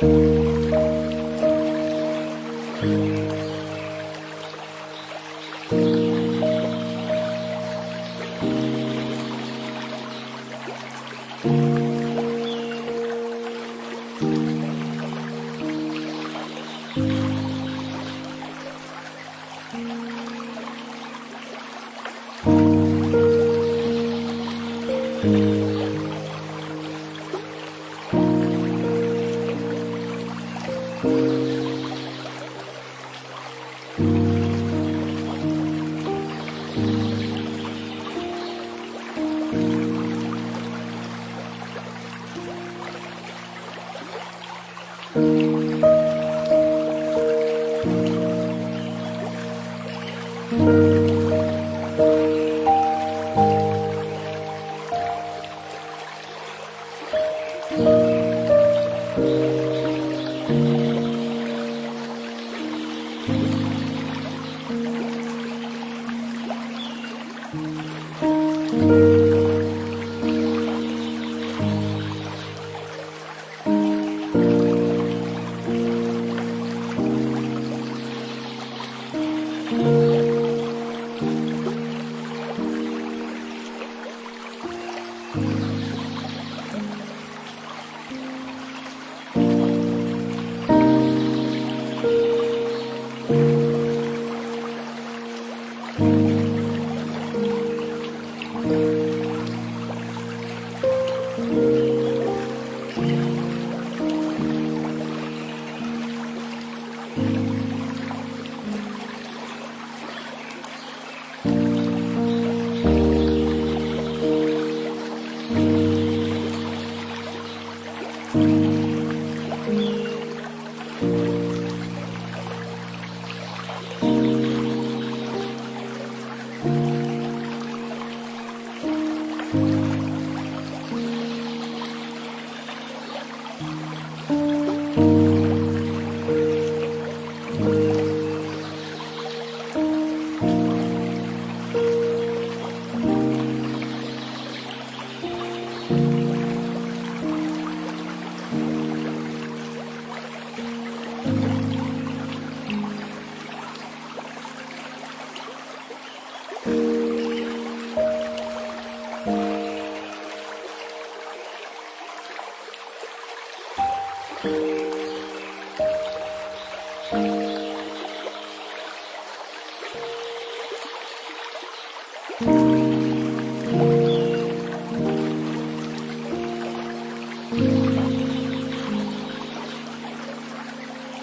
Bye.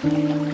Música